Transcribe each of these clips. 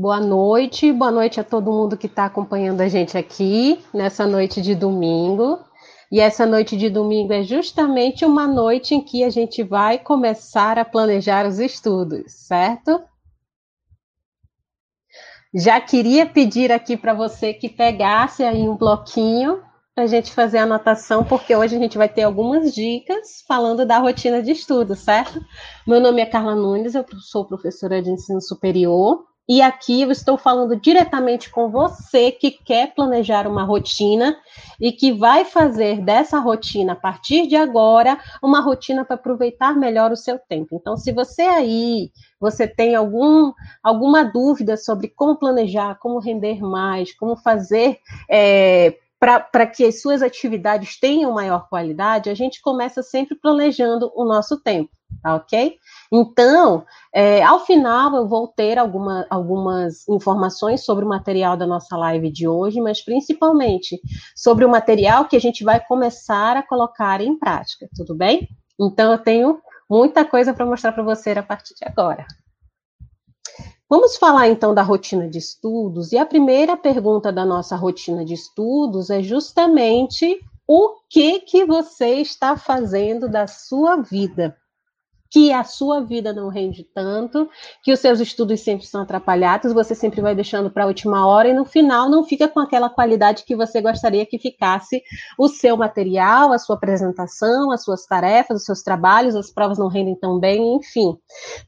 Boa noite, boa noite a todo mundo que está acompanhando a gente aqui nessa noite de domingo. E essa noite de domingo é justamente uma noite em que a gente vai começar a planejar os estudos, certo? Já queria pedir aqui para você que pegasse aí um bloquinho para a gente fazer a anotação, porque hoje a gente vai ter algumas dicas falando da rotina de estudo, certo? Meu nome é Carla Nunes, eu sou professora de ensino superior e aqui eu estou falando diretamente com você que quer planejar uma rotina e que vai fazer dessa rotina, a partir de agora, uma rotina para aproveitar melhor o seu tempo. Então, se você aí, você tem algum, alguma dúvida sobre como planejar, como render mais, como fazer é, para que as suas atividades tenham maior qualidade, a gente começa sempre planejando o nosso tempo, tá ok? Então, é, ao final, eu vou ter alguma, algumas informações sobre o material da nossa live de hoje, mas principalmente sobre o material que a gente vai começar a colocar em prática, tudo bem? Então, eu tenho muita coisa para mostrar para você a partir de agora. Vamos falar então da rotina de estudos, e a primeira pergunta da nossa rotina de estudos é justamente o que que você está fazendo da sua vida? Que a sua vida não rende tanto, que os seus estudos sempre são atrapalhados, você sempre vai deixando para a última hora e no final não fica com aquela qualidade que você gostaria que ficasse o seu material, a sua apresentação, as suas tarefas, os seus trabalhos, as provas não rendem tão bem, enfim.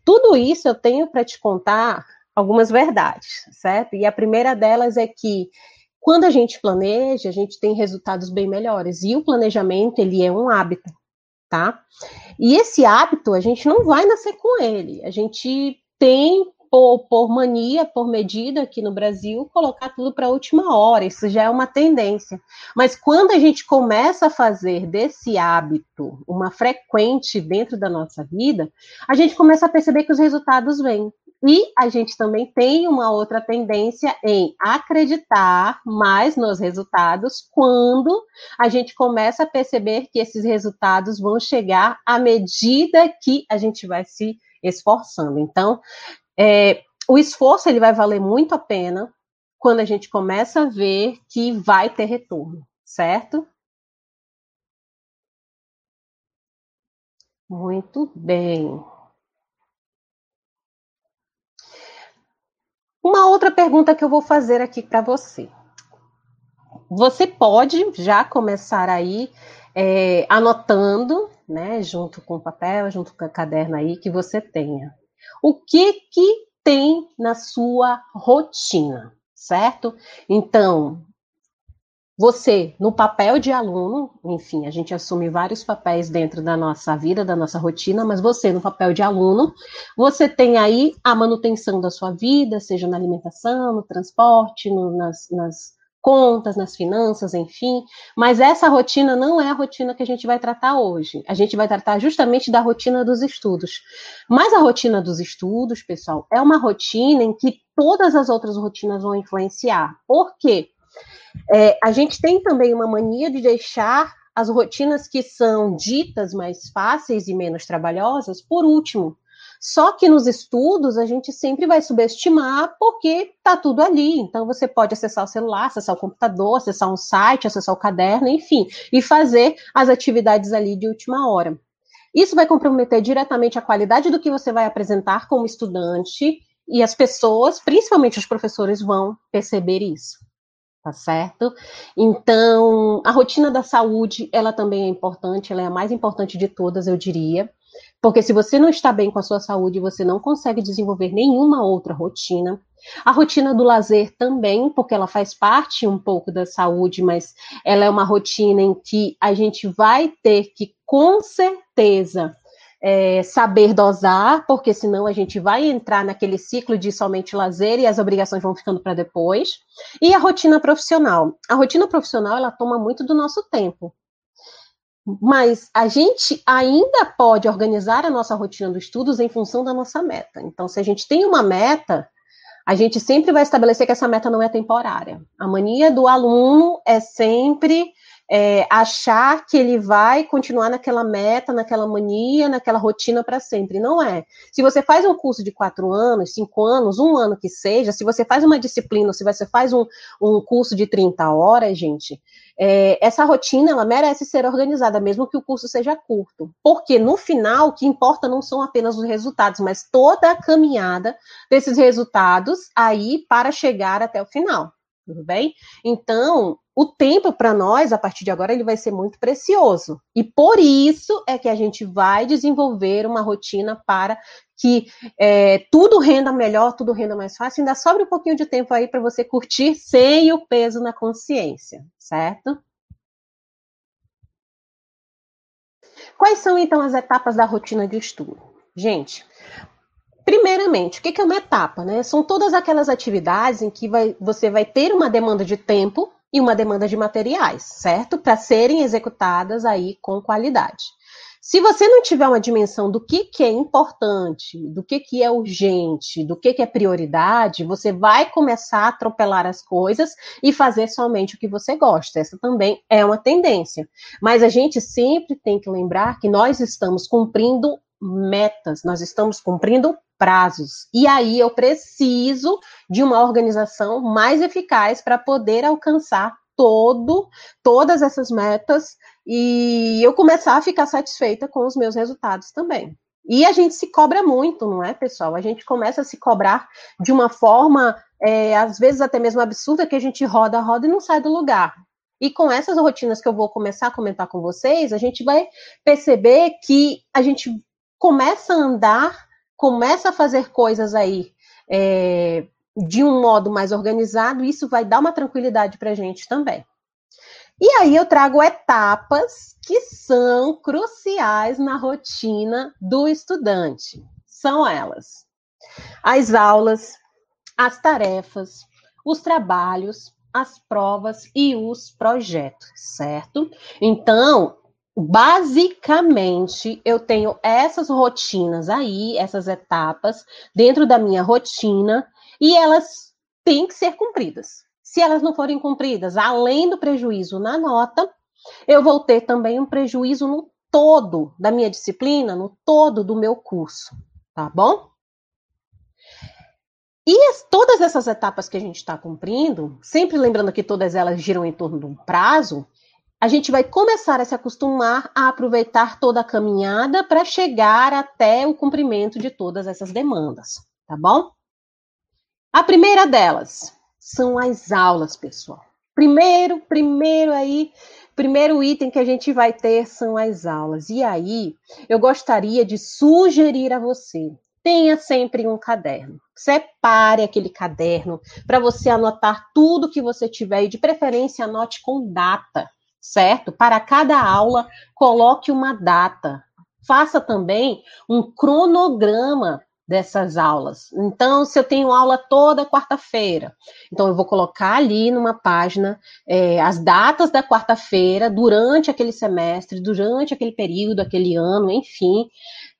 Tudo isso eu tenho para te contar algumas verdades, certo? E a primeira delas é que quando a gente planeja, a gente tem resultados bem melhores. E o planejamento, ele é um hábito, tá? E esse hábito, a gente não vai nascer com ele. A gente tem por, por, mania, por medida aqui no Brasil, colocar tudo para a última hora. Isso já é uma tendência. Mas quando a gente começa a fazer desse hábito uma frequente dentro da nossa vida, a gente começa a perceber que os resultados vêm. E a gente também tem uma outra tendência em acreditar mais nos resultados quando a gente começa a perceber que esses resultados vão chegar à medida que a gente vai se esforçando. Então, é, o esforço ele vai valer muito a pena quando a gente começa a ver que vai ter retorno, certo? Muito bem. Uma outra pergunta que eu vou fazer aqui para você. Você pode já começar aí é, anotando, né, junto com o papel, junto com a caderno aí que você tenha. O que que tem na sua rotina, certo? Então, você, no papel de aluno, enfim, a gente assume vários papéis dentro da nossa vida, da nossa rotina, mas você, no papel de aluno, você tem aí a manutenção da sua vida, seja na alimentação, no transporte, no, nas, nas contas, nas finanças, enfim. Mas essa rotina não é a rotina que a gente vai tratar hoje. A gente vai tratar justamente da rotina dos estudos. Mas a rotina dos estudos, pessoal, é uma rotina em que todas as outras rotinas vão influenciar. Por quê? É, a gente tem também uma mania de deixar as rotinas que são ditas mais fáceis e menos trabalhosas por último. Só que nos estudos a gente sempre vai subestimar porque está tudo ali. Então você pode acessar o celular, acessar o computador, acessar um site, acessar o caderno, enfim, e fazer as atividades ali de última hora. Isso vai comprometer diretamente a qualidade do que você vai apresentar como estudante e as pessoas, principalmente os professores, vão perceber isso tá certo? Então, a rotina da saúde, ela também é importante, ela é a mais importante de todas, eu diria. Porque se você não está bem com a sua saúde, você não consegue desenvolver nenhuma outra rotina. A rotina do lazer também, porque ela faz parte um pouco da saúde, mas ela é uma rotina em que a gente vai ter que, com certeza, é, saber dosar, porque senão a gente vai entrar naquele ciclo de somente lazer e as obrigações vão ficando para depois. E a rotina profissional. A rotina profissional ela toma muito do nosso tempo. Mas a gente ainda pode organizar a nossa rotina dos estudos em função da nossa meta. Então, se a gente tem uma meta, a gente sempre vai estabelecer que essa meta não é temporária. A mania do aluno é sempre é, achar que ele vai continuar naquela meta, naquela mania, naquela rotina para sempre. Não é. Se você faz um curso de quatro anos, cinco anos, um ano que seja, se você faz uma disciplina, se você faz um, um curso de 30 horas, gente, é, essa rotina ela merece ser organizada, mesmo que o curso seja curto. Porque no final, o que importa não são apenas os resultados, mas toda a caminhada desses resultados aí para chegar até o final tudo bem? Então, o tempo para nós, a partir de agora, ele vai ser muito precioso. E por isso é que a gente vai desenvolver uma rotina para que é, tudo renda melhor, tudo renda mais fácil. Ainda sobra um pouquinho de tempo aí para você curtir sem o peso na consciência, certo? Quais são, então, as etapas da rotina de estudo? Gente, Primeiramente, o que é uma etapa? Né? São todas aquelas atividades em que vai, você vai ter uma demanda de tempo e uma demanda de materiais, certo? Para serem executadas aí com qualidade. Se você não tiver uma dimensão do que, que é importante, do que, que é urgente, do que, que é prioridade, você vai começar a atropelar as coisas e fazer somente o que você gosta. Essa também é uma tendência. Mas a gente sempre tem que lembrar que nós estamos cumprindo metas, nós estamos cumprindo prazos. E aí eu preciso de uma organização mais eficaz para poder alcançar todo todas essas metas e eu começar a ficar satisfeita com os meus resultados também. E a gente se cobra muito, não é, pessoal? A gente começa a se cobrar de uma forma, é, às vezes até mesmo absurda, que a gente roda, roda e não sai do lugar. E com essas rotinas que eu vou começar a comentar com vocês, a gente vai perceber que a gente começa a andar, começa a fazer coisas aí é, de um modo mais organizado, isso vai dar uma tranquilidade para a gente também. E aí eu trago etapas que são cruciais na rotina do estudante. São elas: as aulas, as tarefas, os trabalhos, as provas e os projetos, certo? Então, Basicamente, eu tenho essas rotinas aí, essas etapas dentro da minha rotina e elas têm que ser cumpridas. Se elas não forem cumpridas, além do prejuízo na nota, eu vou ter também um prejuízo no todo da minha disciplina, no todo do meu curso, tá bom? E as, todas essas etapas que a gente está cumprindo, sempre lembrando que todas elas giram em torno de um prazo, a gente vai começar a se acostumar a aproveitar toda a caminhada para chegar até o cumprimento de todas essas demandas, tá bom? A primeira delas são as aulas, pessoal. Primeiro, primeiro aí, primeiro item que a gente vai ter são as aulas. E aí, eu gostaria de sugerir a você tenha sempre um caderno. Separe aquele caderno para você anotar tudo que você tiver e, de preferência, anote com data certo? Para cada aula, coloque uma data. Faça também um cronograma dessas aulas. Então, se eu tenho aula toda quarta-feira, então eu vou colocar ali numa página é, as datas da quarta-feira durante aquele semestre, durante aquele período, aquele ano, enfim.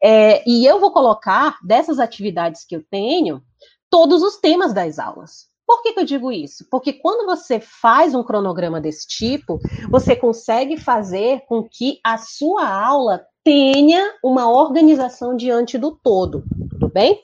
É, e eu vou colocar dessas atividades que eu tenho todos os temas das aulas. Por que, que eu digo isso? Porque quando você faz um cronograma desse tipo, você consegue fazer com que a sua aula tenha uma organização diante do todo, tudo bem?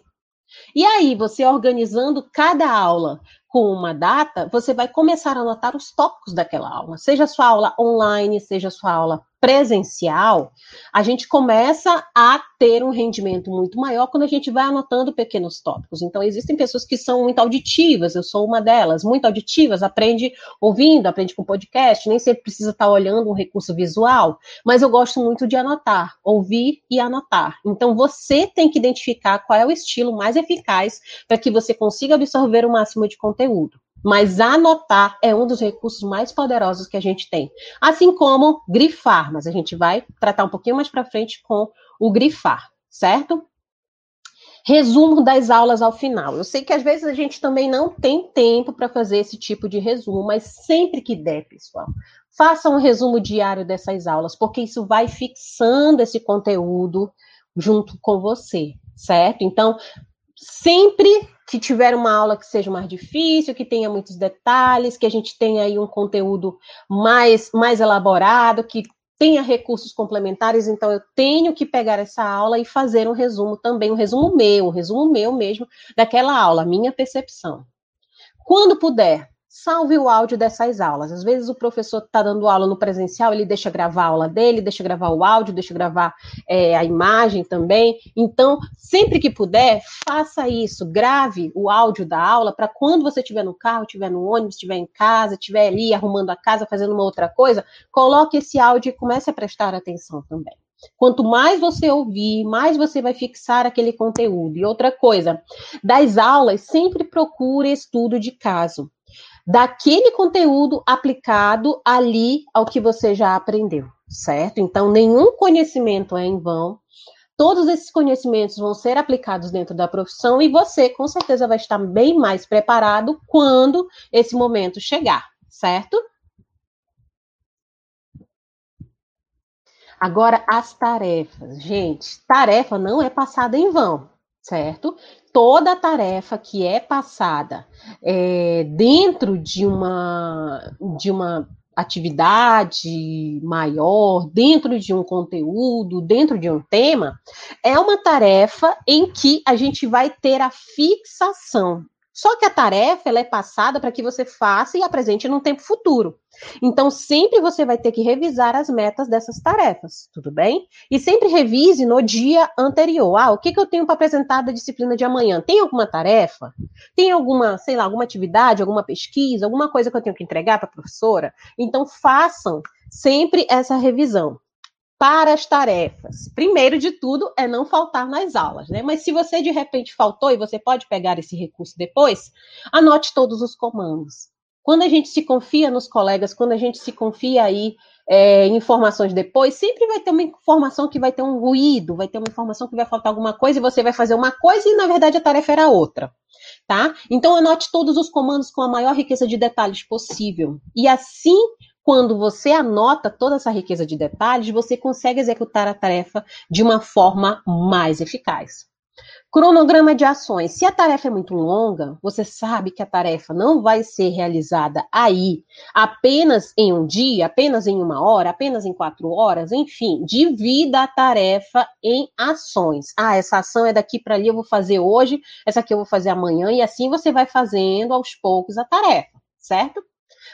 E aí, você organizando cada aula com uma data, você vai começar a anotar os tópicos daquela aula. Seja sua aula online, seja sua aula presencial, a gente começa a ter um rendimento muito maior quando a gente vai anotando pequenos tópicos. Então, existem pessoas que são muito auditivas, eu sou uma delas, muito auditivas, aprende ouvindo, aprende com podcast, nem sempre precisa estar olhando um recurso visual, mas eu gosto muito de anotar, ouvir e anotar. Então, você tem que identificar qual é o estilo mais eficaz para que você consiga absorver o máximo de conteúdo mas anotar é um dos recursos mais poderosos que a gente tem. Assim como grifar, mas a gente vai tratar um pouquinho mais para frente com o grifar, certo? Resumo das aulas ao final. Eu sei que às vezes a gente também não tem tempo para fazer esse tipo de resumo, mas sempre que der, pessoal, faça um resumo diário dessas aulas, porque isso vai fixando esse conteúdo junto com você, certo? Então, sempre que tiveram uma aula que seja mais difícil, que tenha muitos detalhes, que a gente tenha aí um conteúdo mais, mais elaborado, que tenha recursos complementares, então eu tenho que pegar essa aula e fazer um resumo também, um resumo meu, um resumo meu mesmo daquela aula, minha percepção. Quando puder, salve o áudio dessas aulas. Às vezes o professor está dando aula no presencial, ele deixa gravar a aula dele, deixa gravar o áudio, deixa gravar é, a imagem também. Então, sempre que puder, faça isso, grave o áudio da aula para quando você estiver no carro, estiver no ônibus, estiver em casa, estiver ali arrumando a casa, fazendo uma outra coisa, coloque esse áudio e comece a prestar atenção também. Quanto mais você ouvir, mais você vai fixar aquele conteúdo. E outra coisa, das aulas, sempre procure estudo de caso daquele conteúdo aplicado ali ao que você já aprendeu, certo? Então, nenhum conhecimento é em vão. Todos esses conhecimentos vão ser aplicados dentro da profissão e você, com certeza, vai estar bem mais preparado quando esse momento chegar, certo? Agora, as tarefas. Gente, tarefa não é passada em vão, certo? Toda tarefa que é passada é, dentro de uma, de uma atividade maior, dentro de um conteúdo, dentro de um tema, é uma tarefa em que a gente vai ter a fixação só que a tarefa ela é passada para que você faça e apresente num tempo futuro. Então, sempre você vai ter que revisar as metas dessas tarefas, tudo bem? E sempre revise no dia anterior. Ah, o que, que eu tenho para apresentar da disciplina de amanhã? Tem alguma tarefa? Tem alguma, sei lá, alguma atividade, alguma pesquisa, alguma coisa que eu tenho que entregar para a professora? Então, façam sempre essa revisão para as tarefas. Primeiro de tudo é não faltar nas aulas, né? Mas se você de repente faltou e você pode pegar esse recurso depois, anote todos os comandos. Quando a gente se confia nos colegas, quando a gente se confia aí é, informações depois, sempre vai ter uma informação que vai ter um ruído, vai ter uma informação que vai faltar alguma coisa e você vai fazer uma coisa e na verdade a tarefa era outra. Tá? Então anote todos os comandos com a maior riqueza de detalhes possível. E assim quando você anota toda essa riqueza de detalhes, você consegue executar a tarefa de uma forma mais eficaz. Cronograma de ações. Se a tarefa é muito longa, você sabe que a tarefa não vai ser realizada aí apenas em um dia, apenas em uma hora, apenas em quatro horas, enfim, divida a tarefa em ações. Ah, essa ação é daqui para ali, eu vou fazer hoje, essa aqui eu vou fazer amanhã, e assim você vai fazendo aos poucos a tarefa, certo?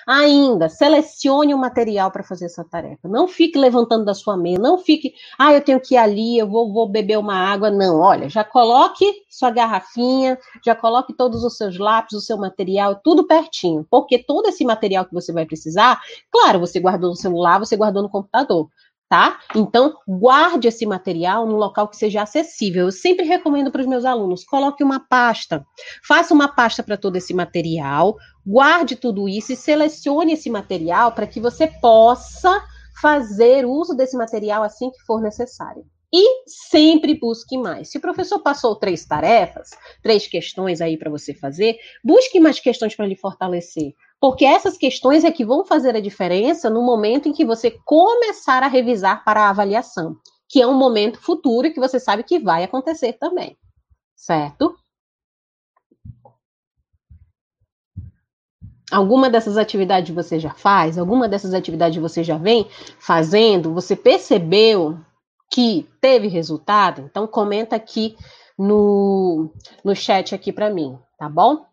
Ainda, selecione o material para fazer essa tarefa. Não fique levantando da sua mesa, não fique, ah, eu tenho que ir ali, eu vou, vou beber uma água. Não, olha, já coloque sua garrafinha, já coloque todos os seus lápis, o seu material, tudo pertinho, porque todo esse material que você vai precisar, claro, você guardou no celular, você guardou no computador, tá? Então, guarde esse material num local que seja acessível. Eu sempre recomendo para os meus alunos, coloque uma pasta. Faça uma pasta para todo esse material, guarde tudo isso e selecione esse material para que você possa fazer uso desse material assim que for necessário. E sempre busque mais. Se o professor passou três tarefas, três questões aí para você fazer, busque mais questões para lhe fortalecer. Porque essas questões é que vão fazer a diferença no momento em que você começar a revisar para a avaliação, que é um momento futuro que você sabe que vai acontecer também. Certo? Alguma dessas atividades você já faz? Alguma dessas atividades você já vem fazendo? Você percebeu que teve resultado? Então comenta aqui no, no chat aqui para mim, tá bom?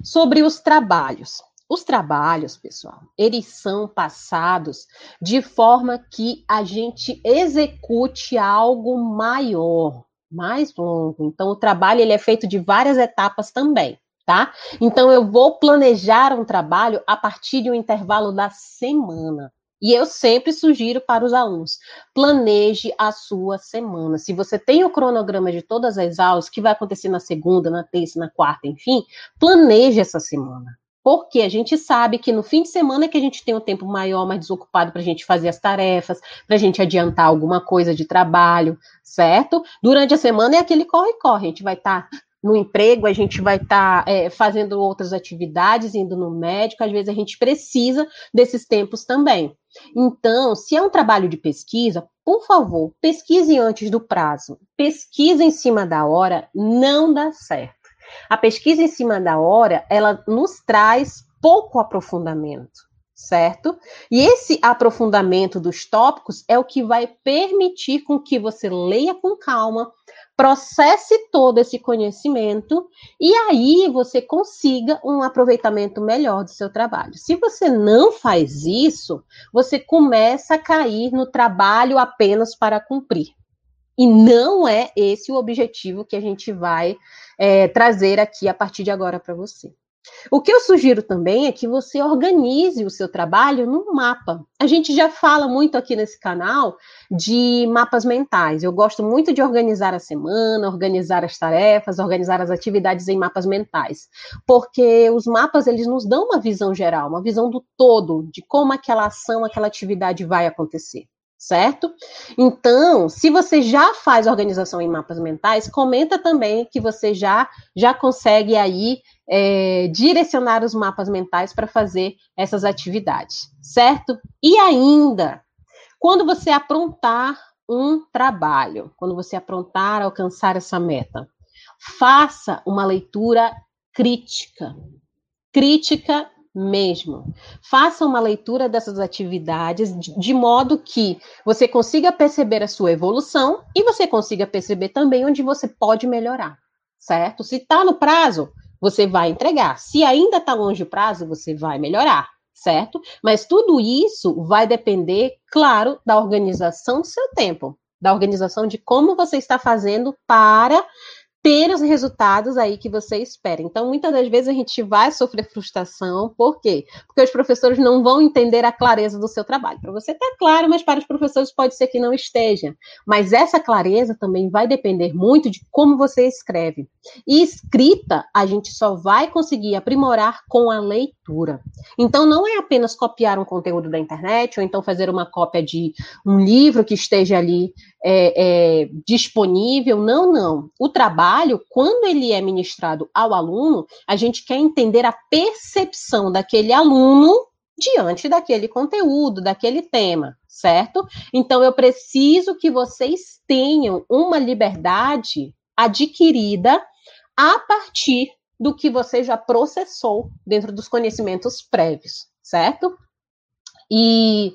Sobre os trabalhos. Os trabalhos, pessoal, eles são passados de forma que a gente execute algo maior, mais longo. Então, o trabalho ele é feito de várias etapas também, tá? Então, eu vou planejar um trabalho a partir de um intervalo da semana. E eu sempre sugiro para os alunos: planeje a sua semana. Se você tem o cronograma de todas as aulas, que vai acontecer na segunda, na terça, na quarta, enfim, planeje essa semana. Porque a gente sabe que no fim de semana é que a gente tem um tempo maior, mais desocupado para a gente fazer as tarefas, para a gente adiantar alguma coisa de trabalho, certo? Durante a semana é aquele corre-corre, a gente vai estar tá no emprego, a gente vai estar tá, é, fazendo outras atividades, indo no médico, às vezes a gente precisa desses tempos também. Então, se é um trabalho de pesquisa, por favor, pesquise antes do prazo. Pesquisa em cima da hora não dá certo. A pesquisa em cima da hora, ela nos traz pouco aprofundamento, certo? E esse aprofundamento dos tópicos é o que vai permitir com que você leia com calma, processe todo esse conhecimento e aí você consiga um aproveitamento melhor do seu trabalho. Se você não faz isso, você começa a cair no trabalho apenas para cumprir. E não é esse o objetivo que a gente vai é, trazer aqui a partir de agora para você. O que eu sugiro também é que você organize o seu trabalho num mapa. A gente já fala muito aqui nesse canal de mapas mentais. Eu gosto muito de organizar a semana, organizar as tarefas, organizar as atividades em mapas mentais, porque os mapas eles nos dão uma visão geral, uma visão do todo de como aquela ação, aquela atividade vai acontecer certo? Então, se você já faz organização em mapas mentais, comenta também que você já já consegue aí é, direcionar os mapas mentais para fazer essas atividades, certo? E ainda, quando você aprontar um trabalho, quando você aprontar alcançar essa meta, faça uma leitura crítica. Crítica mesmo. Faça uma leitura dessas atividades de, modo que você consiga perceber a sua evolução e você consiga perceber também onde você pode melhorar, certo? Se está no prazo, você vai entregar. Se ainda está longe o prazo, você vai melhorar, certo? Mas tudo isso vai depender, claro, da organização do seu tempo, da organização de como você está fazendo para ter os resultados aí que você espera. Então, muitas das vezes a gente vai sofrer frustração, por quê? Porque os professores não vão entender a clareza do seu trabalho. Para você está claro, mas para os professores pode ser que não esteja. Mas essa clareza também vai depender muito de como você escreve. E escrita, a gente só vai conseguir aprimorar com a leitura. Então, não é apenas copiar um conteúdo da internet, ou então fazer uma cópia de um livro que esteja ali é, é, disponível. Não, não. O trabalho, quando ele é ministrado ao aluno, a gente quer entender a percepção daquele aluno diante daquele conteúdo, daquele tema, certo? Então, eu preciso que vocês tenham uma liberdade adquirida a partir do que você já processou dentro dos conhecimentos prévios, certo? E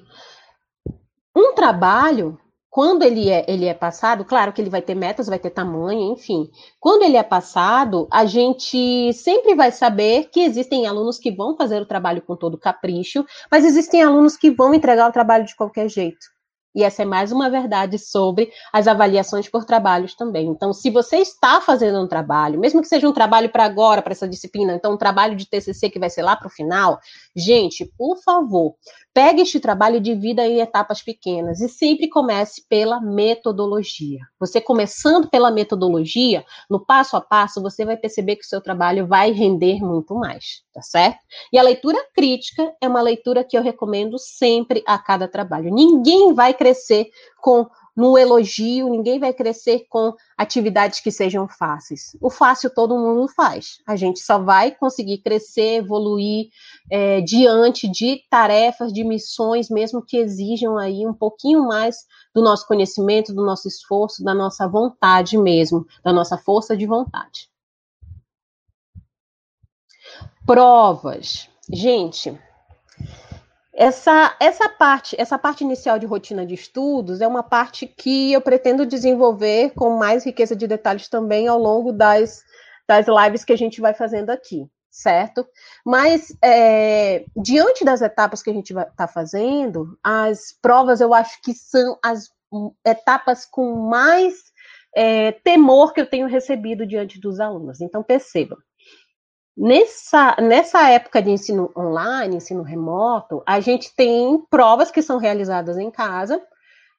um trabalho quando ele é, ele é passado, claro que ele vai ter metas, vai ter tamanho, enfim. Quando ele é passado, a gente sempre vai saber que existem alunos que vão fazer o trabalho com todo capricho, mas existem alunos que vão entregar o trabalho de qualquer jeito. E essa é mais uma verdade sobre as avaliações por trabalhos também. Então, se você está fazendo um trabalho, mesmo que seja um trabalho para agora, para essa disciplina, então um trabalho de TCC que vai ser lá para o final, gente, por favor, Pegue este trabalho e divida em etapas pequenas e sempre comece pela metodologia. Você começando pela metodologia, no passo a passo, você vai perceber que o seu trabalho vai render muito mais, tá certo? E a leitura crítica é uma leitura que eu recomendo sempre a cada trabalho. Ninguém vai crescer com no elogio, ninguém vai crescer com atividades que sejam fáceis. O fácil todo mundo faz. A gente só vai conseguir crescer, evoluir é, diante de tarefas, de missões, mesmo que exijam aí um pouquinho mais do nosso conhecimento, do nosso esforço, da nossa vontade mesmo, da nossa força de vontade. Provas. Gente, essa, essa parte, essa parte inicial de rotina de estudos é uma parte que eu pretendo desenvolver com mais riqueza de detalhes também ao longo das, das lives que a gente vai fazendo aqui, certo? Mas é, diante das etapas que a gente está fazendo, as provas eu acho que são as etapas com mais é, temor que eu tenho recebido diante dos alunos. Então percebam, Nessa, nessa época de ensino online, ensino remoto, a gente tem provas que são realizadas em casa,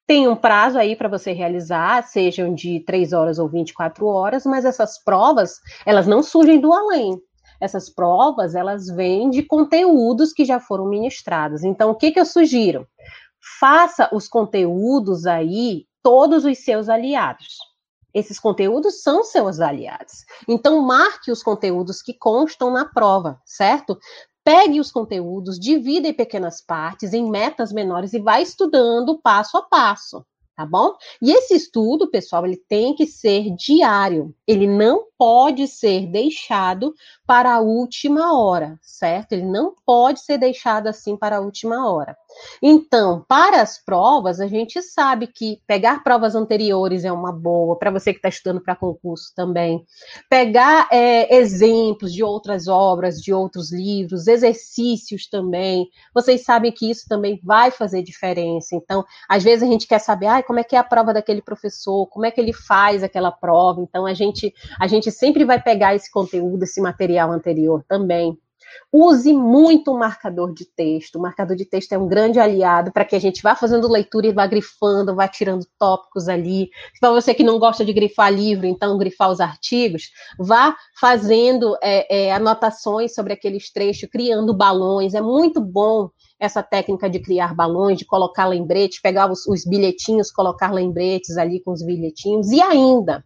tem um prazo aí para você realizar, sejam de 3 horas ou 24 horas, mas essas provas, elas não surgem do além. Essas provas, elas vêm de conteúdos que já foram ministrados. Então, o que, que eu sugiro? Faça os conteúdos aí todos os seus aliados. Esses conteúdos são seus aliados. Então, marque os conteúdos que constam na prova, certo? Pegue os conteúdos, divida em pequenas partes, em metas menores e vai estudando passo a passo, tá bom? E esse estudo, pessoal, ele tem que ser diário. Ele não pode ser deixado para a última hora, certo? Ele não pode ser deixado assim para a última hora. Então, para as provas, a gente sabe que pegar provas anteriores é uma boa, para você que está estudando para concurso também. Pegar é, exemplos de outras obras, de outros livros, exercícios também. Vocês sabem que isso também vai fazer diferença. Então, às vezes a gente quer saber ah, como é que é a prova daquele professor, como é que ele faz aquela prova. Então, a gente, a gente sempre vai pegar esse conteúdo, esse material anterior também. Use muito o marcador de texto. O marcador de texto é um grande aliado para que a gente vá fazendo leitura e vá grifando, vá tirando tópicos ali. Para você que não gosta de grifar livro, então grifar os artigos, vá fazendo é, é, anotações sobre aqueles trechos, criando balões. É muito bom essa técnica de criar balões, de colocar lembretes, pegar os, os bilhetinhos, colocar lembretes ali com os bilhetinhos. E ainda,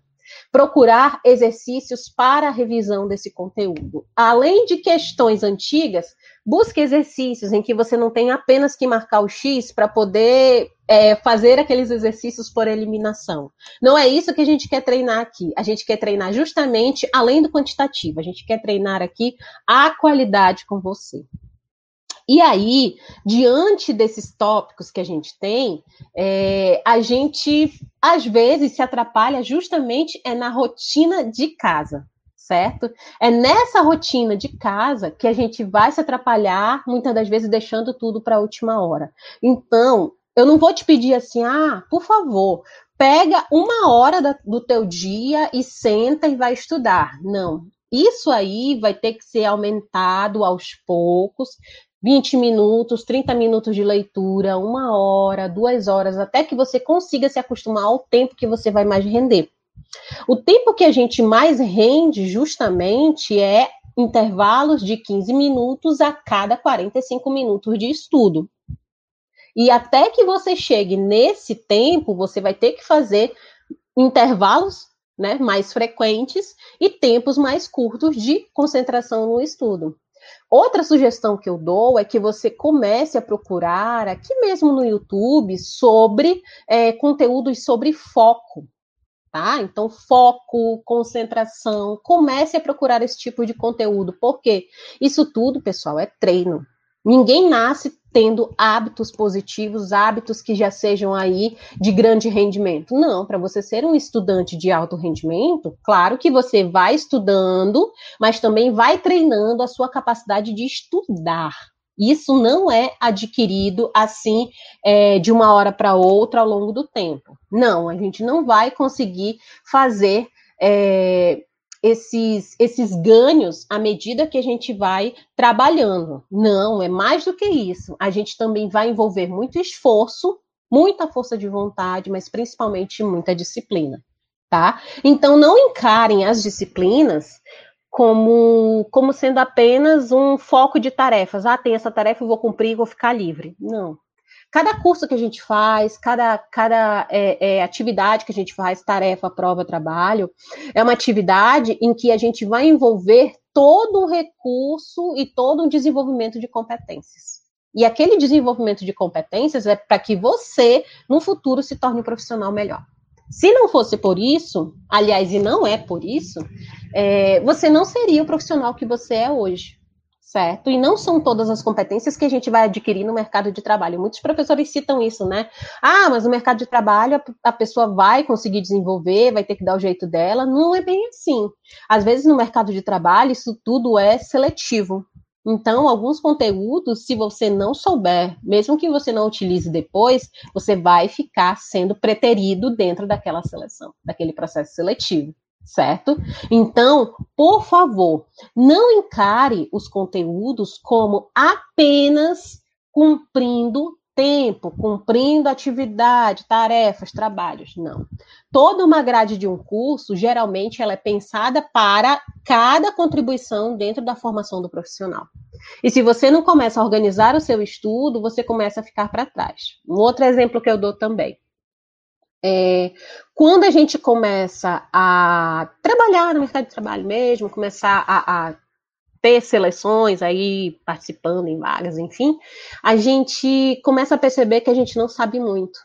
procurar exercícios para a revisão desse conteúdo. Além de questões antigas, busque exercícios em que você não tem apenas que marcar o X para poder é, fazer aqueles exercícios por eliminação. Não é isso que a gente quer treinar aqui. A gente quer treinar justamente além do quantitativo. A gente quer treinar aqui a qualidade com você. E aí, diante desses tópicos que a gente tem, é, a gente às vezes se atrapalha justamente é na rotina de casa, certo? É nessa rotina de casa que a gente vai se atrapalhar, muitas das vezes deixando tudo para a última hora. Então, eu não vou te pedir assim, ah, por favor, pega uma hora da, do teu dia e senta e vai estudar. Não, isso aí vai ter que ser aumentado aos poucos, 20 minutos, 30 minutos de leitura, uma hora, duas horas, até que você consiga se acostumar ao tempo que você vai mais render. O tempo que a gente mais rende, justamente, é intervalos de 15 minutos a cada 45 minutos de estudo. E até que você chegue nesse tempo, você vai ter que fazer intervalos né, mais frequentes e tempos mais curtos de concentração no estudo. Outra sugestão que eu dou é que você comece a procurar aqui mesmo no YouTube sobre é, conteúdos sobre foco. Tá? Então, foco, concentração, comece a procurar esse tipo de conteúdo, porque isso tudo, pessoal, é treino. Ninguém nasce tendo hábitos positivos, hábitos que já sejam aí de grande rendimento. Não, para você ser um estudante de alto rendimento, claro que você vai estudando, mas também vai treinando a sua capacidade de estudar. Isso não é adquirido assim é, de uma hora para outra ao longo do tempo. Não, a gente não vai conseguir fazer é, esses, esses ganhos à medida que a gente vai trabalhando. Não, é mais do que isso. A gente também vai envolver muito esforço, muita força de vontade, mas principalmente muita disciplina, tá? Então não encarem as disciplinas como, como sendo apenas um foco de tarefas. Ah, tem essa tarefa, eu vou cumprir e vou ficar livre. Não. Cada curso que a gente faz, cada, cada é, é, atividade que a gente faz, tarefa, prova, trabalho, é uma atividade em que a gente vai envolver todo um recurso e todo um desenvolvimento de competências. E aquele desenvolvimento de competências é para que você, no futuro, se torne um profissional melhor. Se não fosse por isso, aliás, e não é por isso, é, você não seria o profissional que você é hoje certo? E não são todas as competências que a gente vai adquirir no mercado de trabalho. Muitos professores citam isso, né? Ah, mas no mercado de trabalho a pessoa vai conseguir desenvolver, vai ter que dar o jeito dela. Não é bem assim. Às vezes no mercado de trabalho isso tudo é seletivo. Então, alguns conteúdos, se você não souber, mesmo que você não utilize depois, você vai ficar sendo preterido dentro daquela seleção, daquele processo seletivo certo? Então, por favor, não encare os conteúdos como apenas cumprindo tempo, cumprindo atividade, tarefas, trabalhos. Não. Toda uma grade de um curso, geralmente, ela é pensada para cada contribuição dentro da formação do profissional. E se você não começa a organizar o seu estudo, você começa a ficar para trás. Um outro exemplo que eu dou também. É, quando a gente começa a trabalhar no mercado de trabalho mesmo, começar a, a ter seleções aí participando em vagas, enfim, a gente começa a perceber que a gente não sabe muito.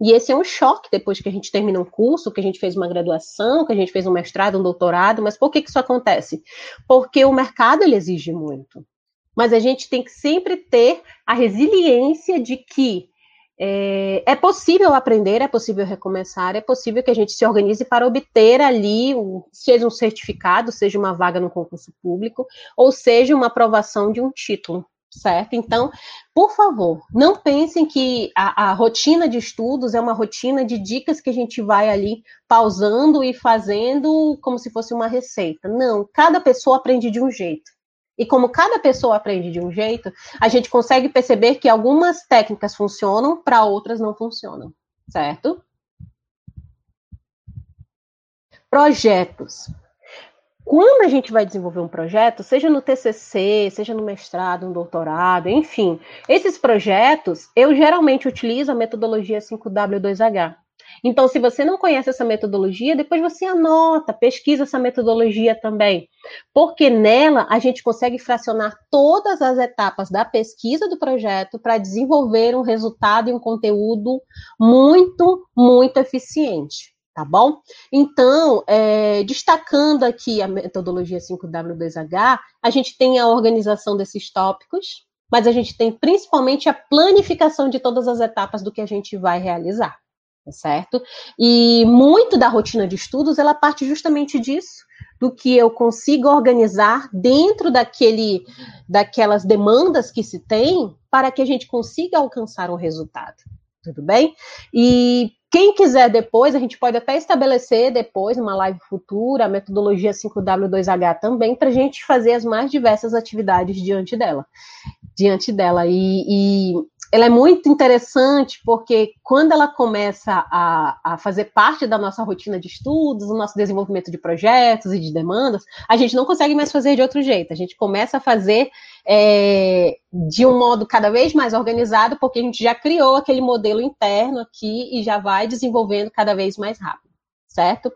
E esse é um choque depois que a gente termina um curso, que a gente fez uma graduação, que a gente fez um mestrado, um doutorado. Mas por que, que isso acontece? Porque o mercado ele exige muito. Mas a gente tem que sempre ter a resiliência de que é, é, possível aprender, é possível recomeçar, é possível que a gente se organize para obter ali, um, seja um certificado, seja uma vaga no concurso público, ou seja uma aprovação de um título certo? Então, por favor, não pensem que a, a, rotina de estudos é uma rotina de dicas que a gente vai ali pausando e fazendo como se fosse uma receita. Não, cada pessoa aprende de um jeito. E como cada pessoa aprende de um jeito, a gente consegue perceber que algumas técnicas funcionam, para outras não funcionam, certo? Projetos. Quando a gente vai desenvolver um projeto, seja no TCC, seja no mestrado, no doutorado, enfim, esses projetos, eu geralmente utilizo a metodologia 5W2H. Então, se você não conhece essa metodologia, depois você anota, pesquisa essa metodologia também, porque nela a gente consegue fracionar todas as etapas da pesquisa do projeto para desenvolver um resultado e um conteúdo muito, muito eficiente tá bom? Então, é, destacando aqui a metodologia 5W2H, a gente tem a organização desses tópicos, mas a gente tem principalmente a planificação de todas as etapas do que a gente vai realizar, certo? E muito da rotina de estudos, ela parte justamente disso, do que eu consigo organizar dentro daquele, daquelas demandas que se tem para que a gente consiga alcançar um resultado. Tudo bem? E quem quiser depois, a gente pode até estabelecer depois, numa live futura, a metodologia 5W2H também, para a gente fazer as mais diversas atividades diante dela. Diante dela. E, e ela é muito interessante porque quando ela começa a, a, fazer parte da nossa rotina de estudos, do nosso desenvolvimento de projetos e de demandas, a gente não consegue mais fazer de outro jeito. A gente começa a fazer é, de um modo cada vez mais organizado, porque a gente já criou aquele modelo interno aqui e já vai desenvolvendo cada vez mais rápido certo?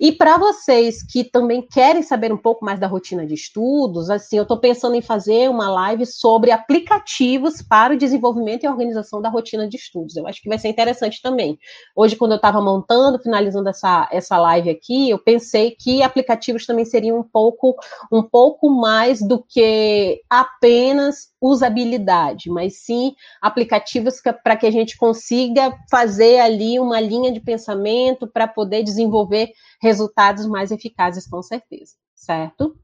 E para vocês que também querem saber um pouco mais da rotina de estudos, assim, eu estou pensando em fazer uma live sobre aplicativos para o desenvolvimento e organização da rotina de estudos. Eu acho que vai ser interessante também. Hoje, quando eu estava montando, finalizando essa, essa live aqui, eu pensei que aplicativos também seriam um pouco, um pouco mais do que apenas usabilidade, mas sim aplicativos para que a gente consiga fazer ali uma linha de pensamento para poder desenvolver resultados mais eficazes, com certeza, certo?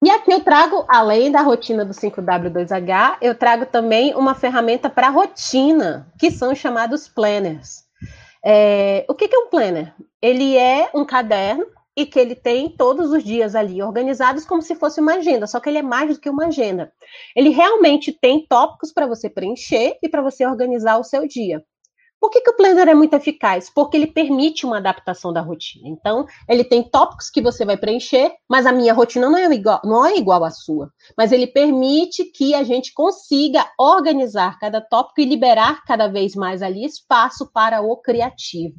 E aqui eu trago, além da rotina do 5W2H, eu trago também uma ferramenta para rotina, que são chamados planners. É, o que, que é um planner? Ele é um caderno e que ele tem todos os dias ali organizados como se fosse uma agenda, só que ele é mais do que uma agenda. Ele realmente tem tópicos para você preencher e para você organizar o seu dia. Por que, que o planner é muito eficaz? Porque ele permite uma adaptação da rotina. Então, ele tem tópicos que você vai preencher, mas a minha rotina não é igual, não é igual à sua. Mas ele permite que a gente consiga organizar cada tópico e liberar cada vez mais ali espaço para o criativo.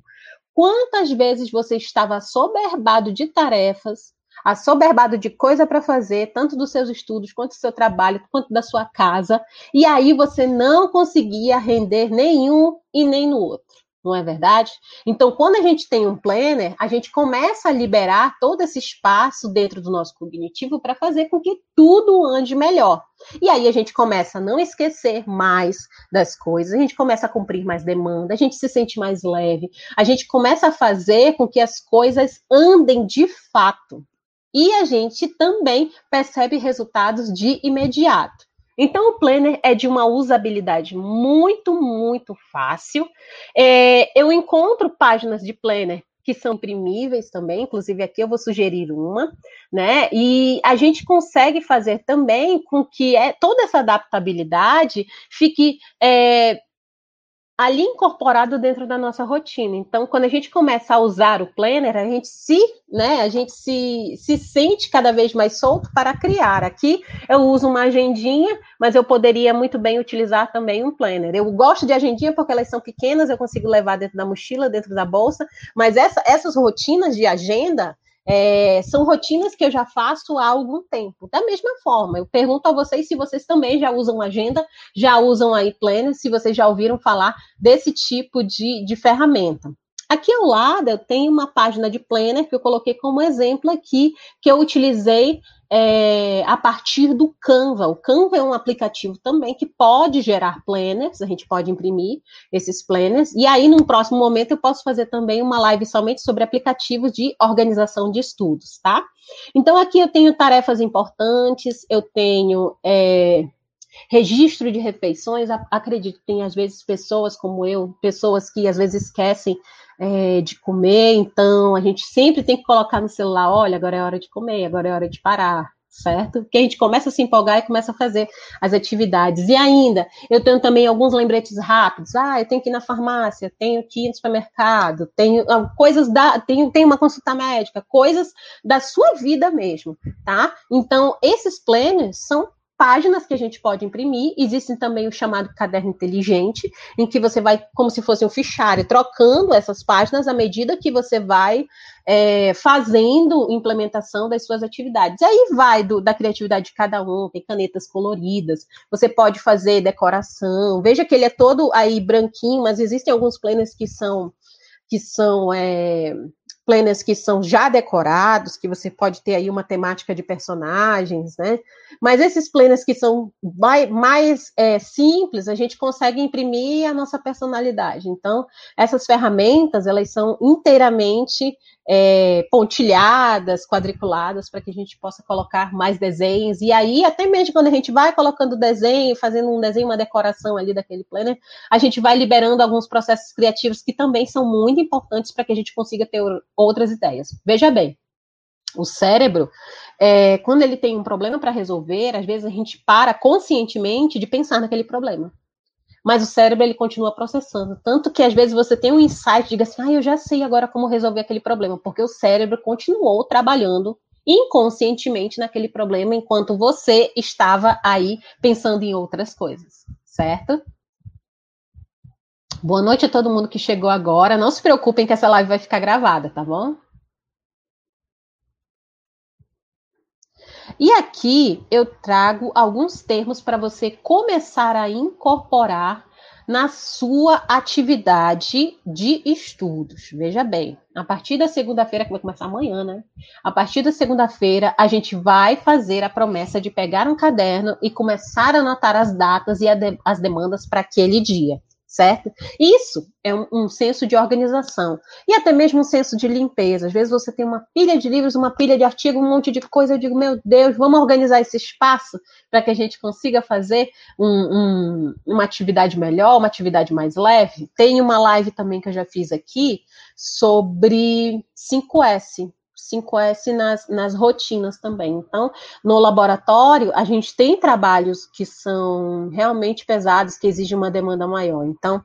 Quantas vezes você estava assoberbado de tarefas, assoberbado de coisa para fazer, tanto dos seus estudos, quanto do seu trabalho, quanto da sua casa, e aí você não conseguia render nenhum e nem no outro não é verdade? Então, quando a gente tem um planner, a gente começa a liberar todo esse espaço dentro do nosso cognitivo para fazer com que tudo ande melhor. E aí a gente começa a não esquecer mais das coisas, a gente começa a cumprir mais demanda, a gente se sente mais leve, a gente começa a fazer com que as coisas andem de fato. E a gente também percebe resultados de imediato. Então, o Planner é de uma usabilidade muito, muito fácil. É, eu encontro páginas de Planner que são imprimíveis também, inclusive aqui eu vou sugerir uma, né? E a gente consegue fazer também com que é, toda essa adaptabilidade fique é, ali incorporado dentro da nossa rotina. Então, quando a gente começa a usar o planner, a gente se, né, a gente se, se sente cada vez mais solto para criar. Aqui eu uso uma agendinha, mas eu poderia muito bem utilizar também um planner. Eu gosto de agendinha porque elas são pequenas, eu consigo levar dentro da mochila, dentro da bolsa, mas essa, essas rotinas de agenda, é, são rotinas que eu já faço há algum tempo. Da mesma forma, eu pergunto a vocês se vocês também já usam agenda, já usam aí planner, se vocês já ouviram falar desse tipo de, de ferramenta. Aqui ao lado eu tenho uma página de planner que eu coloquei como exemplo aqui, que eu utilizei é, a partir do Canva. O Canva é um aplicativo também que pode gerar planners, a gente pode imprimir esses planners, e aí, num próximo momento, eu posso fazer também uma live somente sobre aplicativos de organização de estudos, tá? Então, aqui eu tenho tarefas importantes, eu tenho. É, registro de refeições, acredito, tem às vezes pessoas como eu, pessoas que às vezes esquecem é, de comer, então a gente sempre tem que colocar no celular, olha, agora é hora de comer, agora é hora de parar, certo? Porque a gente começa a se empolgar e começa a fazer as atividades. E ainda, eu tenho também alguns lembretes rápidos. Ah, eu tenho que ir na farmácia, tenho que ir no supermercado, tenho ah, coisas da. Tenho, tenho uma consulta médica, coisas da sua vida mesmo, tá? Então, esses planners são páginas que a gente pode imprimir. Existe também o chamado caderno inteligente, em que você vai, como se fosse um fichário, trocando essas páginas à medida que você vai é, fazendo implementação das suas atividades. Aí vai do, da criatividade de cada um, tem canetas coloridas, você pode fazer decoração. Veja que ele é todo aí branquinho, mas existem alguns planners que são que são é, planners que são já decorados, que você pode ter aí uma temática de personagens, né? Mas esses planners que são mais, é, simples, a gente consegue imprimir a nossa personalidade. Então, essas ferramentas, elas são inteiramente é, pontilhadas, quadriculadas, para que a gente possa colocar mais desenhos. E aí, até mesmo quando a gente vai colocando desenho, fazendo um desenho, uma decoração ali daquele planner, a gente vai liberando alguns processos criativos que também são muito importantes para que a gente consiga ter outras ideias. Veja bem, o cérebro, é, quando ele tem um problema para resolver, às vezes a gente para conscientemente de pensar naquele problema mas o cérebro ele continua processando. Tanto que às vezes você tem um insight, diga assim, ah, eu já sei agora como resolver aquele problema, porque o cérebro continuou trabalhando inconscientemente naquele problema enquanto você estava aí pensando em outras coisas, certo? Boa noite a todo mundo que chegou agora. Não se preocupem que essa live vai ficar gravada, tá bom? E aqui eu trago alguns termos para você começar a incorporar na sua atividade de estudos. Veja bem, a partir da segunda-feira, que vai começar amanhã, né? A partir da segunda-feira, a gente vai fazer a promessa de pegar um caderno e começar a anotar as datas e as demandas para aquele dia certo? Isso é um, um, senso de organização e até mesmo um senso de limpeza. Às vezes você tem uma pilha de livros, uma pilha de artigos, um monte de coisa. Eu digo, meu Deus, vamos organizar esse espaço para que a gente consiga fazer um, um, uma atividade melhor, uma atividade mais leve. Tem uma live também que eu já fiz aqui sobre 5S, 5S nas, nas rotinas também. Então, no laboratório, a gente tem trabalhos que são realmente pesados, que exigem uma demanda maior. Então,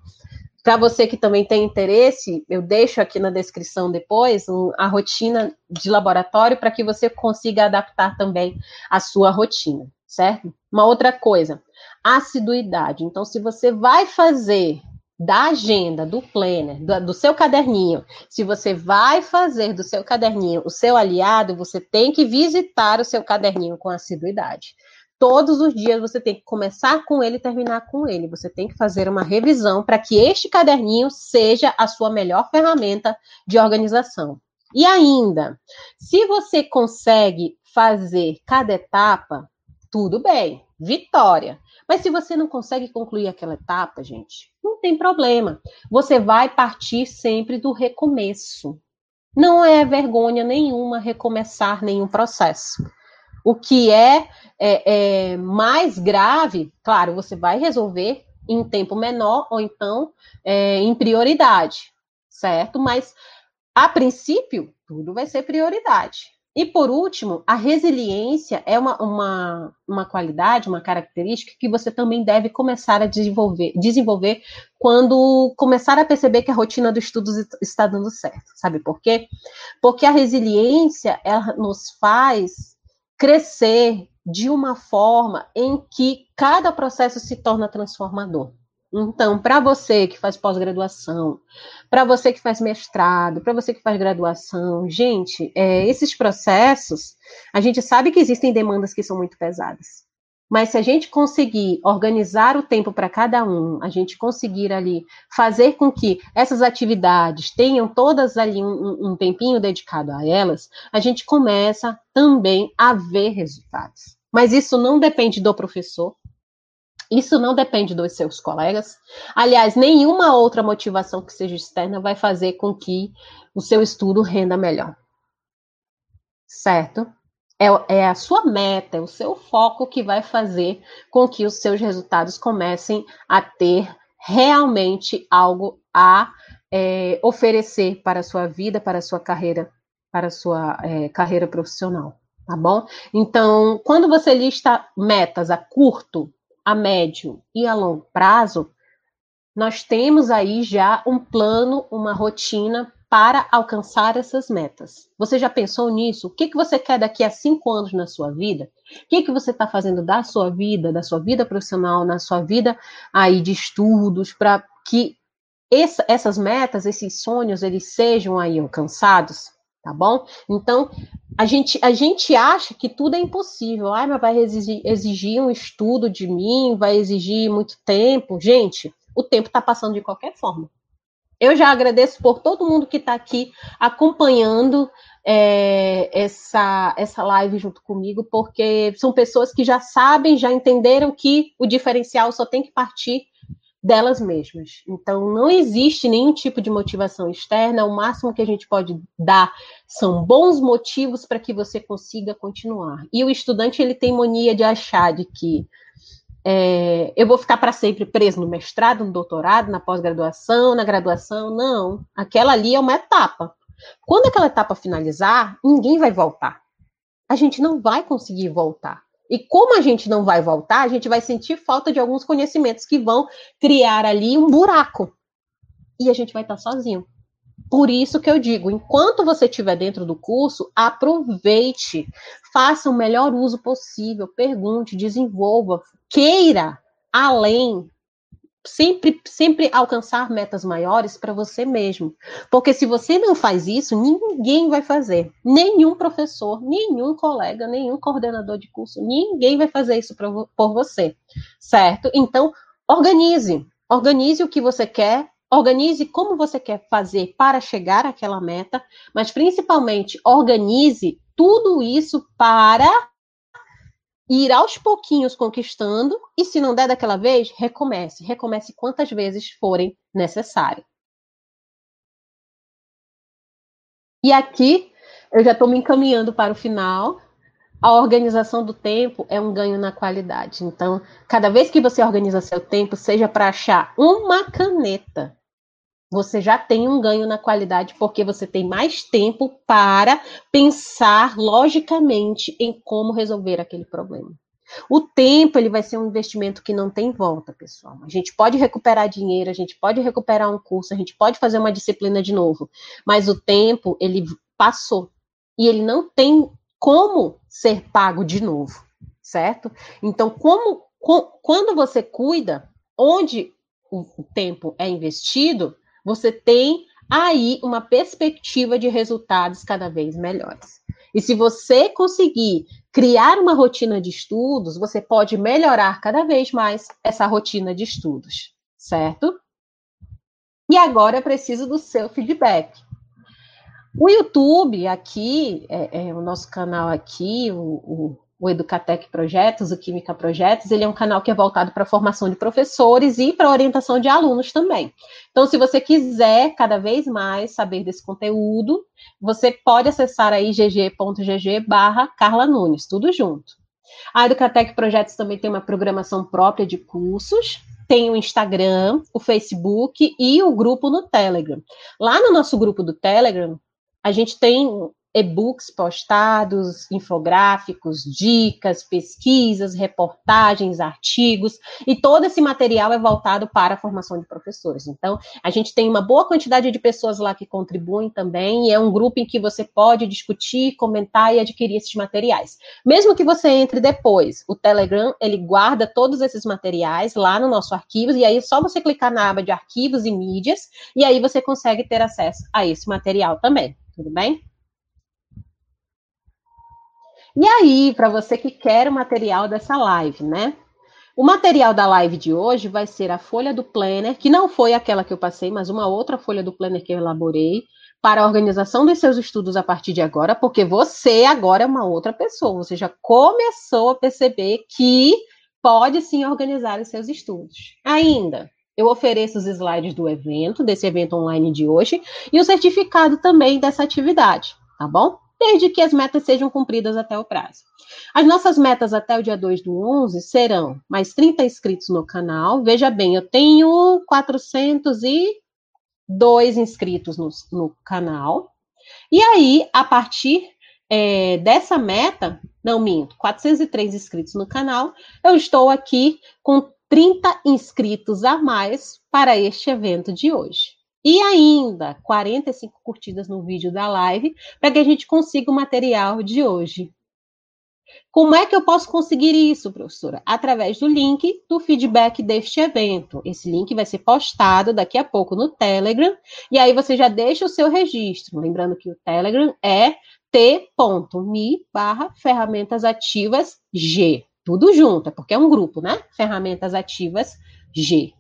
para você que também tem interesse, eu deixo aqui na descrição depois um, a rotina de laboratório para que você consiga adaptar também a sua rotina, certo? Uma outra coisa, assiduidade. Então, se você vai fazer da agenda, do planner, do, do, seu caderninho, se você vai fazer do seu caderninho o seu aliado, você tem que visitar o seu caderninho com assiduidade. Todos os dias você tem que começar com ele e terminar com ele. Você tem que fazer uma revisão para que este caderninho seja a sua melhor ferramenta de organização. E ainda, se você consegue fazer cada etapa, tudo bem, vitória. Mas se você não consegue concluir aquela etapa, gente, não tem problema. Você vai partir sempre do recomeço. Não é vergonha nenhuma recomeçar nenhum processo. O que é, é, é mais grave, claro, você vai resolver em tempo menor ou então é, em prioridade, certo? Mas a princípio, tudo vai ser prioridade. E por último, a resiliência é uma, uma, uma qualidade, uma característica que você também deve começar a desenvolver, desenvolver quando começar a perceber que a rotina do estudo está dando certo. Sabe por quê? Porque a resiliência ela nos faz crescer de uma forma em que cada processo se torna transformador. Então, para você que faz pós-graduação, para você que faz mestrado, para você que faz graduação, gente, é, esses processos, a gente sabe que existem demandas que são muito pesadas. Mas se a gente conseguir organizar o tempo para cada um, a gente conseguir ali fazer com que essas atividades tenham todas ali um, um tempinho dedicado a elas, a gente começa também a ver resultados. Mas isso não depende do professor, isso não depende dos seus colegas. Aliás, nenhuma outra motivação que seja externa vai fazer com que o seu estudo renda melhor. Certo? É, é, a sua meta, é o seu foco que vai fazer com que os seus resultados comecem a ter realmente algo a é, oferecer para a sua vida, para a sua carreira, para a sua é, carreira profissional, tá bom? Então, quando você lista metas a curto, a médio e a longo prazo, nós temos aí já um plano, uma rotina para alcançar essas metas. Você já pensou nisso? O que, que você quer daqui a cinco anos na sua vida? O que, que você está fazendo da sua vida, da sua vida profissional, na sua vida aí de estudos, para que essa, essas metas, esses sonhos, eles sejam aí alcançados? Tá bom? Então, a gente, a gente acha que tudo é impossível. Ah, mas vai exigir, exigir um estudo de mim, vai exigir muito tempo. Gente, o tempo está passando de qualquer forma. Eu já agradeço por todo mundo que está aqui acompanhando é, essa, essa live junto comigo, porque são pessoas que já sabem, já entenderam que o diferencial só tem que partir delas mesmas. Então, não existe nenhum tipo de motivação externa. O máximo que a gente pode dar são bons motivos para que você consiga continuar. E o estudante ele tem mania de achar de que é, eu vou ficar para sempre preso no mestrado, no doutorado, na pós-graduação, na graduação. Não, aquela ali é uma etapa. Quando aquela etapa finalizar, ninguém vai voltar. A gente não vai conseguir voltar. E como a gente não vai voltar, a gente vai sentir falta de alguns conhecimentos que vão criar ali um buraco. E a gente vai estar sozinho. Por isso que eu digo, enquanto você estiver dentro do curso, aproveite, faça o melhor uso possível, pergunte, desenvolva, queira além sempre, sempre alcançar metas maiores para você mesmo. Porque se você não faz isso, ninguém vai fazer. Nenhum professor, nenhum colega, nenhum coordenador de curso, ninguém vai fazer isso pra, por você. Certo? Então, organize. Organize o que você quer, organize como você quer fazer para chegar àquela meta, mas principalmente organize tudo isso para ir aos pouquinhos conquistando, e se não der daquela vez, recomece. Recomece quantas vezes forem necessário. E aqui eu já estou me encaminhando para o final. A organização do tempo é um ganho na qualidade. Então, cada vez que você organiza seu tempo, seja para achar uma caneta, você já tem um ganho na qualidade porque você tem mais tempo para pensar logicamente em como resolver aquele problema. O tempo ele vai ser um investimento que não tem volta, pessoal. A gente pode recuperar dinheiro, a gente pode recuperar um curso, a gente pode fazer uma disciplina de novo, mas o tempo ele passou e ele não tem como ser pago de novo, certo? Então, como quando você cuida onde o tempo é investido, você tem aí uma perspectiva de resultados cada vez melhores. E se você conseguir criar uma rotina de estudos, você pode melhorar cada vez mais essa rotina de estudos, certo? E agora é preciso do seu feedback. O YouTube aqui, é, é o nosso canal aqui, o, o o Educatec Projetos, o Química Projetos, ele é um canal que é voltado para a formação de professores e para a orientação de alunos também. Então, se você quiser cada vez mais saber desse conteúdo, você pode acessar aí gg.gg barra Carla Nunes, tudo junto. A Educatec Projetos também tem uma programação própria de cursos, tem o Instagram, o Facebook e o grupo no Telegram. Lá no nosso grupo do Telegram, a gente tem e-books postados, infográficos, dicas, pesquisas, reportagens, artigos, e todo esse material é voltado para a formação de professores. Então, a gente tem uma boa quantidade de pessoas lá que contribuem também, e é um grupo em que você pode discutir, comentar e adquirir esses materiais. Mesmo que você entre depois, o Telegram, ele guarda todos esses materiais lá no nosso arquivo, e aí é só você clicar na aba de arquivos e mídias, e aí você consegue ter acesso a esse material também, tudo bem? E aí, para você que quer o material dessa live, né? O material da live de hoje vai ser a folha do planner, que não foi aquela que eu passei, mas uma outra folha do planner que eu elaborei para a organização dos seus estudos a partir de agora, porque você agora é uma outra pessoa, você já começou a perceber que pode sim organizar os seus estudos. Ainda, eu ofereço os slides do evento, desse evento online de hoje, e o certificado também dessa atividade, tá bom? Desde que as metas sejam cumpridas até o prazo. As nossas metas até o dia 2 do 11 serão mais 30 inscritos no canal. Veja bem, eu tenho 402 inscritos no, no canal. E aí, a partir é, dessa meta, não minto, 403 inscritos no canal, eu estou aqui com 30 inscritos a mais para este evento de hoje. E ainda 45 curtidas no vídeo da live para que a gente consiga o material de hoje. Como é que eu posso conseguir isso, professora? Através do link do feedback deste evento. Esse link vai ser postado daqui a pouco no Telegram, e aí você já deixa o seu registro. Lembrando que o Telegram é t.me barra ferramentas ativas G. Tudo junto, é porque é um grupo, né? Ferramentas ativas G.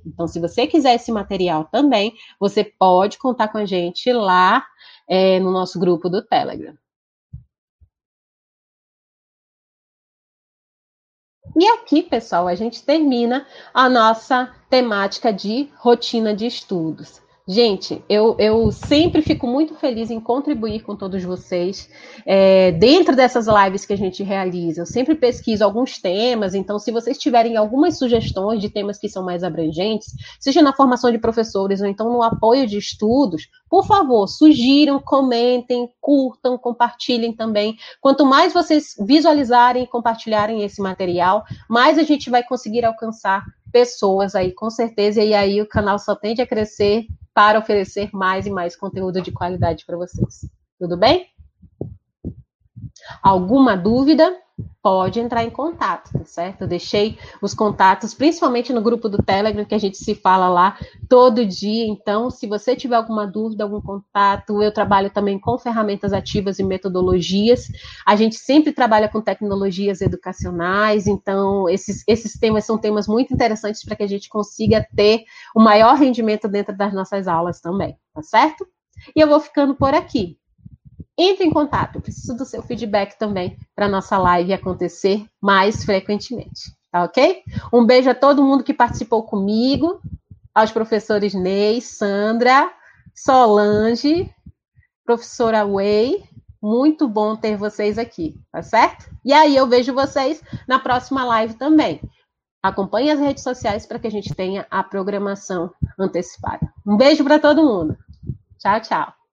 Então, se você quiser esse material também, você pode contar com a gente lá é, no nosso grupo do Telegram. E aqui, pessoal, a gente termina a nossa temática de rotina de estudos. Gente, eu, eu sempre fico muito feliz em contribuir com todos vocês. É, dentro dessas lives que a gente realiza, eu sempre pesquiso alguns temas, então, se vocês tiverem algumas sugestões de temas que são mais abrangentes, seja na formação de professores ou então no apoio de estudos, por favor, sugiram, comentem, curtam, compartilhem também. Quanto mais vocês visualizarem e compartilharem esse material, mais a gente vai conseguir alcançar pessoas aí, com certeza, e aí o canal só tende a crescer para oferecer mais e mais conteúdo de qualidade para vocês. Tudo bem? Alguma dúvida? Pode entrar em contato, tá certo? Eu deixei os contatos, principalmente no grupo do Telegram, que a gente se fala lá todo dia. Então, se você tiver alguma dúvida, algum contato, eu trabalho também com ferramentas ativas e metodologias. A gente sempre trabalha com tecnologias educacionais, então, esses, esses temas são temas muito interessantes para que a gente consiga ter o maior rendimento dentro das nossas aulas também, tá certo? E eu vou ficando por aqui. Entre em contato, preciso do seu feedback também para nossa live acontecer mais frequentemente, tá ok? Um beijo a todo mundo que participou comigo, aos professores Ney, Sandra, Solange, professora Way, muito bom ter vocês aqui, tá certo? E aí eu vejo vocês na próxima live também. Acompanhe as redes sociais para que a gente tenha a programação antecipada. Um beijo para todo mundo. Tchau, tchau.